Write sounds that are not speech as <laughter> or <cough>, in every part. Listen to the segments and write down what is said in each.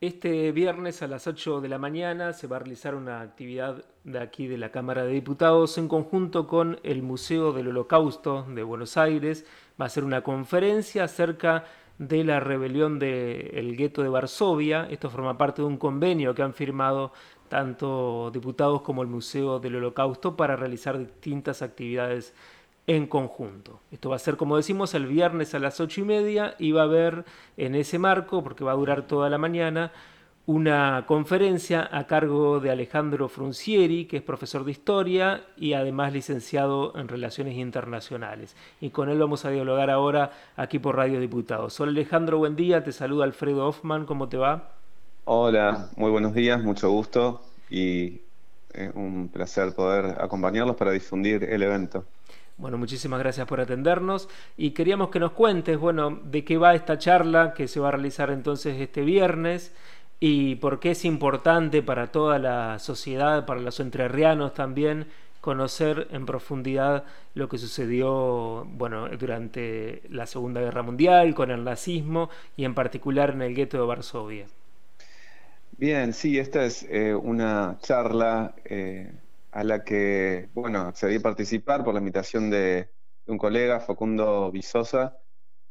Este viernes a las 8 de la mañana se va a realizar una actividad de aquí de la Cámara de Diputados en conjunto con el Museo del Holocausto de Buenos Aires. Va a ser una conferencia acerca de la rebelión del gueto de Varsovia. Esto forma parte de un convenio que han firmado tanto diputados como el Museo del Holocausto para realizar distintas actividades en conjunto. Esto va a ser, como decimos, el viernes a las ocho y media y va a haber en ese marco, porque va a durar toda la mañana, una conferencia a cargo de Alejandro Fruncieri, que es profesor de historia y además licenciado en Relaciones Internacionales. Y con él vamos a dialogar ahora aquí por Radio Diputados. Hola Alejandro, buen día, te saluda Alfredo Hoffman, ¿cómo te va? Hola, muy buenos días, mucho gusto y eh, un placer poder acompañarlos para difundir el evento. Bueno, muchísimas gracias por atendernos y queríamos que nos cuentes, bueno, de qué va esta charla que se va a realizar entonces este viernes y por qué es importante para toda la sociedad, para los entrerrianos también, conocer en profundidad lo que sucedió, bueno, durante la Segunda Guerra Mundial con el nazismo y en particular en el gueto de Varsovia. Bien, sí, esta es eh, una charla eh, a la que, bueno, accedí a participar por la invitación de, un colega, Facundo Visosa,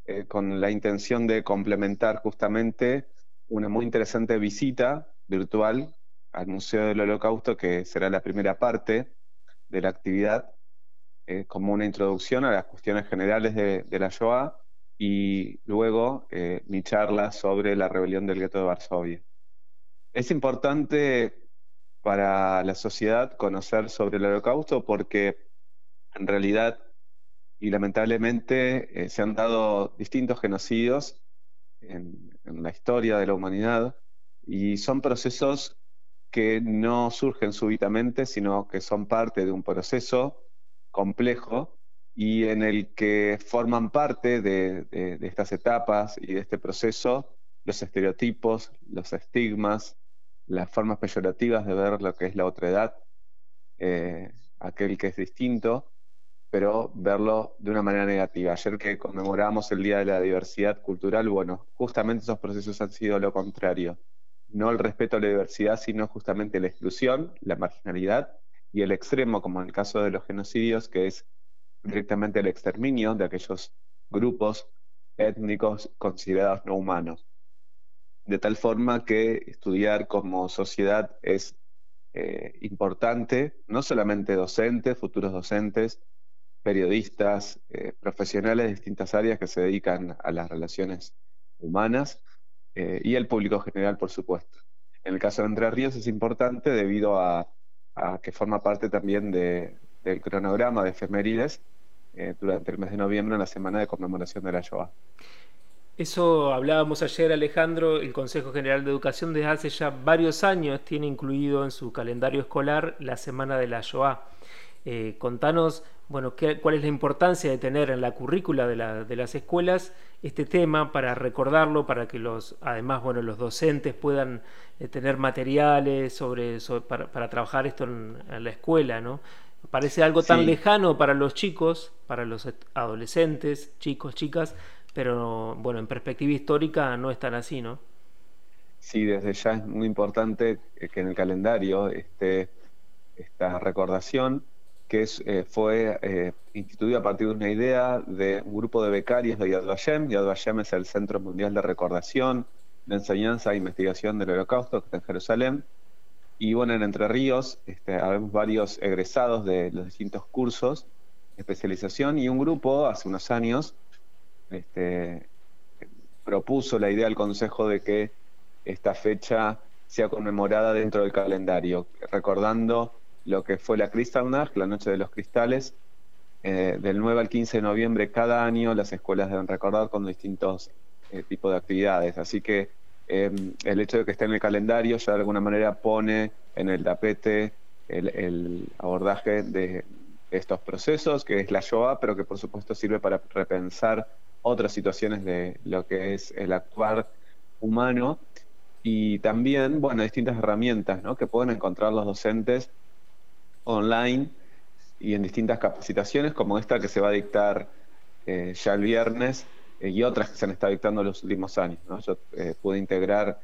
eh, con la intención de complementar justamente una muy interesante visita virtual al Museo del Holocausto, que será la primera parte de la actividad, eh, como una introducción a las cuestiones generales de, la Shoah y luego eh, mi charla sobre la rebelión del gueto de Varsovia. Es importante para la sociedad conocer sobre el holocausto porque en realidad y lamentablemente eh, se han dado distintos genocidios en, la historia de la humanidad y son procesos que no surgen súbitamente, sino que son parte de un proceso complejo y en el que forman parte de estas etapas y de este proceso los estereotipos, los estigmas, las formas peyorativas de ver lo que es la otra edad, eh, aquel que es distinto, pero verlo de una manera negativa. Ayer que conmemoramos el Día de la Diversidad Cultural, bueno, justamente esos procesos han sido lo contrario. No el respeto a la diversidad, sino justamente la exclusión, la marginalidad y el extremo, como en el caso de los genocidios, que es directamente el exterminio de aquellos grupos étnicos considerados no humanos de tal forma que estudiar como sociedad es eh, importante, no solamente docentes, futuros docentes, periodistas, eh, profesionales de distintas áreas que se dedican a las relaciones humanas eh, y el público general, por supuesto. En el caso de Entre Ríos es importante debido a, que forma parte también del cronograma de efemérides durante el mes de noviembre en la semana de conmemoración de la Shoah. Eso hablábamos ayer, Alejandro, el Consejo General de Educación desde hace ya varios años tiene incluido en su calendario escolar la Semana de la Shoah. Eh, contanos, bueno, cuál es la importancia de tener en la currícula de, las escuelas este tema para recordarlo, para que los, además, bueno, los docentes puedan eh, tener materiales sobre, para, trabajar esto en, la escuela, ¿no? Parece algo tan lejano para los chicos, para los adolescentes, chicos, chicas, pero bueno, en perspectiva histórica no es tan así, ¿no? Sí, desde ya es muy importante que en el calendario esté esta recordación que es, eh, fue eh, instituida a partir de una idea de un grupo de becarios de Yad Vashem. Yad Vashem es el Centro Mundial de Recordación, de Enseñanza e Investigación del Holocausto, que está en Jerusalén. Y bueno, en Entre Ríos este, habemos varios egresados de los distintos cursos de especialización y un grupo hace unos años este, propuso la idea al Consejo de que esta fecha sea conmemorada dentro del calendario, recordando lo que fue la Kristallnacht, la Noche de los Cristales, eh, del 9 al 15 de noviembre cada año las escuelas deben recordar con distintos eh, tipos de actividades. Así que em, el hecho de que esté en el calendario ya de alguna manera pone en el tapete el abordaje de estos procesos, que es la Shoah, pero que por supuesto sirve para repensar otras situaciones de lo que es el actuar humano y también, bueno, distintas herramientas que pueden encontrar los docentes online y en distintas capacitaciones como esta que se va a dictar eh, ya el viernes eh, y otras que se han estado dictando los últimos años. Yo eh, pude integrar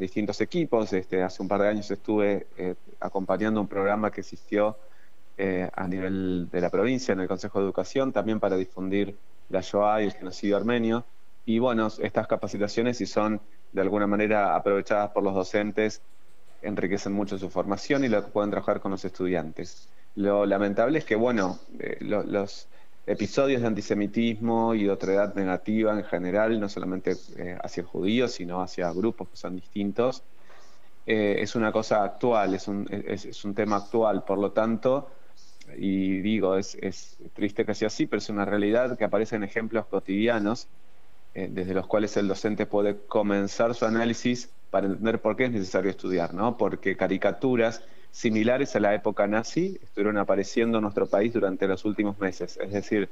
distintos equipos. Este, hace un par de años estuve acompañando un programa que existió a nivel de la provincia, en el Consejo de Educación, también para difundir la Shoah y el genocidio armenio. Y bueno, estas capacitaciones, si son de alguna manera aprovechadas por los docentes, enriquecen mucho su formación y lo pueden trabajar con los estudiantes. Lo lamentable es que, bueno, los episodios de antisemitismo y de otra edad negativa en general, no solamente eh, hacia judíos, sino hacia grupos que son distintos, eh, es una cosa actual, es un, es, un, tema actual, por lo tanto, y digo, es, es, triste que sea así, pero es una realidad que aparece en ejemplos cotidianos, eh, desde los cuales el docente puede comenzar su análisis para entender por qué es necesario estudiar, ¿no? Porque caricaturas similares a la época nazi estuvieron apareciendo en nuestro país durante los últimos meses. Es decir,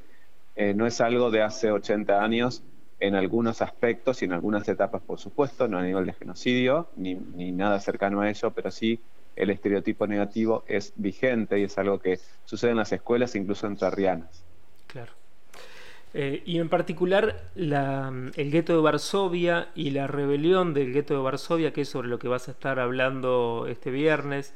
eh, no es algo de hace 80 años en algunos aspectos y en algunas etapas, por supuesto, no a nivel de genocidio ni, ni nada cercano a ello, pero sí el estereotipo negativo es vigente y es algo que sucede en las escuelas, incluso entre arrianas. Claro. Eh, y en particular el gueto de Varsovia y la rebelión del gueto de Varsovia, que es sobre lo que vas a estar hablando este viernes.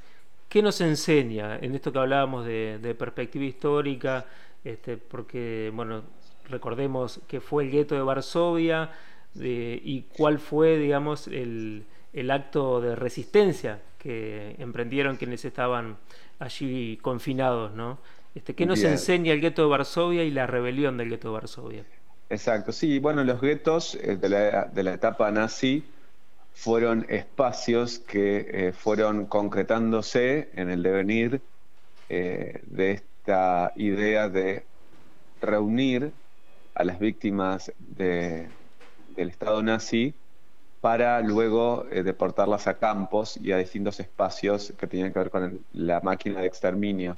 ¿Qué nos enseña en esto que hablábamos de, perspectiva histórica? Este, porque, bueno, recordemos que fue el gueto de Varsovia y cuál fue, digamos, el, acto de resistencia que emprendieron quienes estaban allí confinados, ¿no? Este, ¿Qué nos enseña el gueto de Varsovia y la rebelión del gueto de Varsovia? Exacto, sí, bueno, los guetos eh, de la, de la etapa nazi fueron espacios que eh, fueron concretándose en el devenir eh, de esta idea de reunir a las víctimas del Estado nazi para luego eh, deportarlas a campos y a distintos espacios que tenían que ver con la máquina de exterminio.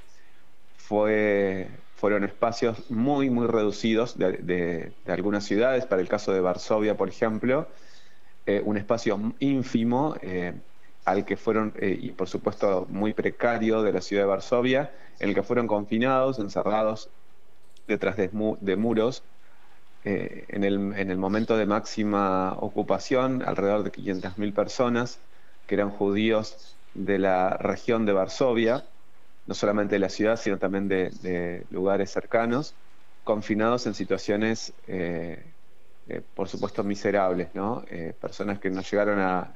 Fue, fueron espacios muy, muy reducidos de, algunas ciudades, para el caso de Varsovia, por ejemplo, eh, un espacio ínfimo eh, al que fueron, y por supuesto muy precario de la ciudad de Varsovia, en el que fueron confinados, encerrados detrás de, muros. En, el, en, el, momento de máxima ocupación, alrededor de 500.000 personas, que eran judíos de la región de Varsovia, no solamente de la ciudad, sino también de, lugares cercanos, confinados en situaciones eh, por supuesto, miserables, ¿no? Eh, personas que no llegaron a,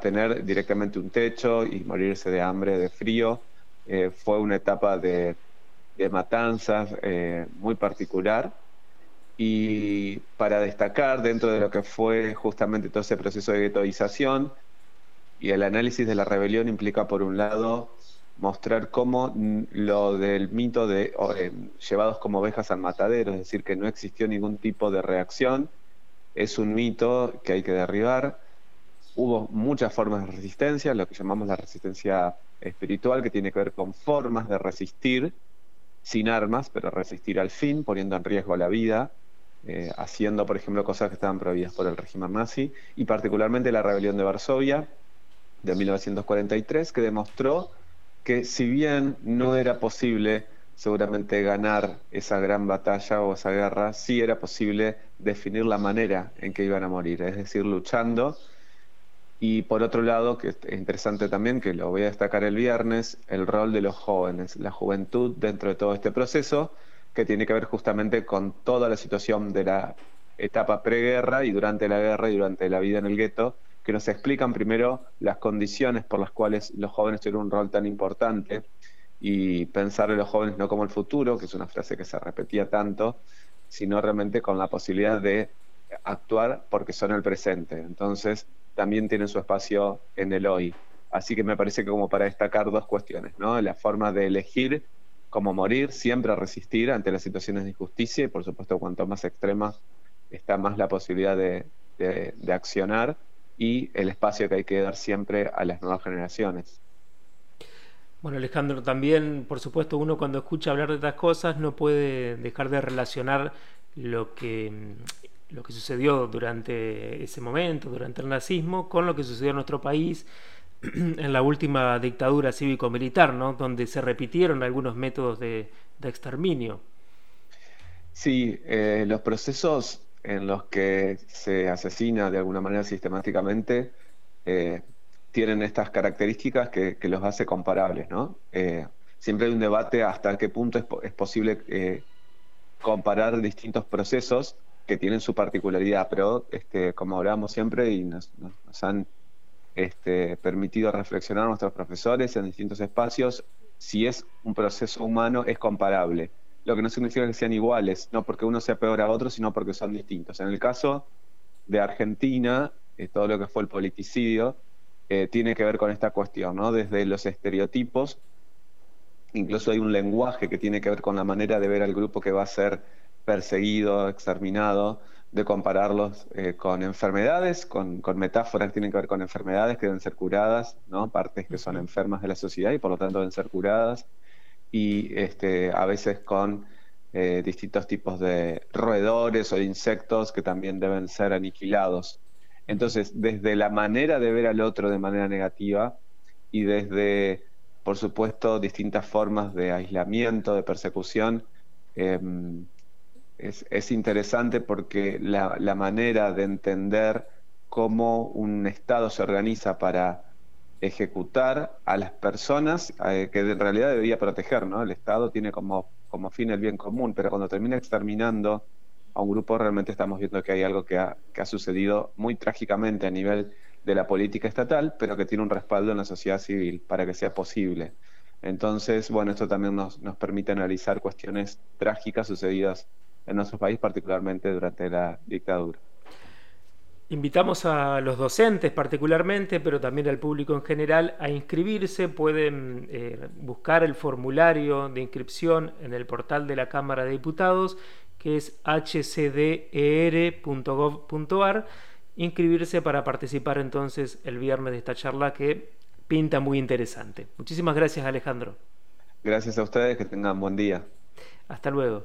tener directamente un techo y morirse de hambre, de frío. Eh, fue una etapa de, matanzas muy particular. Y para destacar dentro de lo que fue justamente todo ese proceso de ghettoización y el análisis de la rebelión implica, por un lado, mostrar cómo lo del mito de eh, llevados como ovejas al matadero, es decir, que no existió ningún tipo de reacción, es un mito que hay que derribar. Hubo muchas formas de resistencia, lo que llamamos la resistencia espiritual, que tiene que ver con formas de resistir sin armas, pero resistir al fin, poniendo en riesgo la vida, eh, haciendo, por ejemplo, cosas que estaban prohibidas por el régimen nazi, y particularmente la rebelión de Varsovia de 1943, que demostró que si bien no era posible seguramente ganar esa gran batalla o esa guerra, sí era posible definir la manera en que iban a morir, es decir, luchando. Y por otro lado, que es interesante también, que lo voy a destacar el viernes, el rol de los jóvenes, la juventud dentro de todo este proceso, que tiene que ver justamente con toda la situación de la etapa preguerra y durante la guerra y durante la vida en el gueto, que nos explican primero las condiciones por las cuales los jóvenes tienen un rol tan importante y pensar en los jóvenes no como el futuro, que es una frase que se repetía tanto, sino realmente con la posibilidad de actuar porque son el presente. Entonces, también tienen su espacio en el hoy. Así que me parece que como para destacar dos cuestiones, ¿no? La forma de elegir cómo morir, siempre resistir ante las situaciones de injusticia y por supuesto cuanto más extrema está más la posibilidad de, de accionar y el espacio que hay que dar siempre a las nuevas generaciones. Bueno, Alejandro, también, por supuesto, uno cuando escucha hablar de estas cosas no puede dejar de relacionar lo que, lo que sucedió durante ese momento, durante el nazismo, con lo que sucedió en nuestro país <clears throat> en la última dictadura cívico-militar, ¿no? donde se repitieron algunos métodos de, exterminio. Sí, eh, los procesos en los que se asesina de alguna manera sistemáticamente eh, tienen estas características que, los hace comparables, ¿no? Eh, siempre hay un debate hasta qué punto es, posible comparar distintos procesos que tienen su particularidad, pero este, como hablábamos siempre y nos, han este, permitido reflexionar nuestros profesores en distintos espacios, si es un proceso humano es comparable lo que no significa que sean iguales, no porque uno sea peor a otro, sino porque son distintos. En el caso de Argentina, eh, todo lo que fue el politicidio eh, tiene que ver con esta cuestión, ¿no? Desde los estereotipos, incluso hay un lenguaje que tiene que ver con la manera de ver al grupo que va a ser perseguido, exterminado, de compararlos eh, con enfermedades, con, con, metáforas que tienen que ver con enfermedades que deben ser curadas, ¿no? Partes que son enfermas de la sociedad y por lo tanto deben ser curadas y este, a veces con eh, distintos tipos de roedores o de insectos que también deben ser aniquilados. Entonces, desde la manera de ver al otro de manera negativa y desde, por supuesto, distintas formas de aislamiento, de persecución, es, interesante porque la, la manera de entender cómo un Estado se organiza para ejecutar a las personas eh, que en realidad debería proteger, ¿no? El Estado tiene como, como fin el bien común, pero cuando termina exterminando a un grupo realmente estamos viendo que hay algo que ha, que ha sucedido muy trágicamente a nivel de la política estatal, pero que tiene un respaldo en la sociedad civil para que sea posible. Entonces, bueno, esto también nos, nos permite analizar cuestiones trágicas sucedidas en nuestro país, particularmente durante la dictadura. Invitamos a los docentes particularmente, pero también al público en general, a inscribirse. Pueden eh, buscar el formulario de inscripción en el portal de la Cámara de Diputados, que es hcder.gov.ar. Inscribirse para participar entonces el viernes de esta charla que pinta muy interesante. Muchísimas gracias Alejandro. Gracias a ustedes, que tengan buen día. Hasta luego.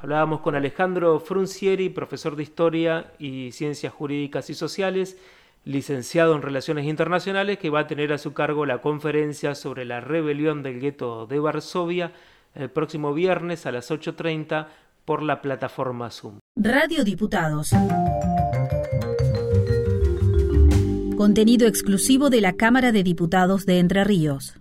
Hablábamos con Alejandro Fruncieri, profesor de Historia y Ciencias Jurídicas y Sociales, licenciado en Relaciones Internacionales, que va a tener a su cargo la conferencia sobre la rebelión del gueto de Varsovia el próximo viernes a las 8.30 por la plataforma Zoom. Radio Diputados. Contenido exclusivo de la Cámara de Diputados de Entre Ríos.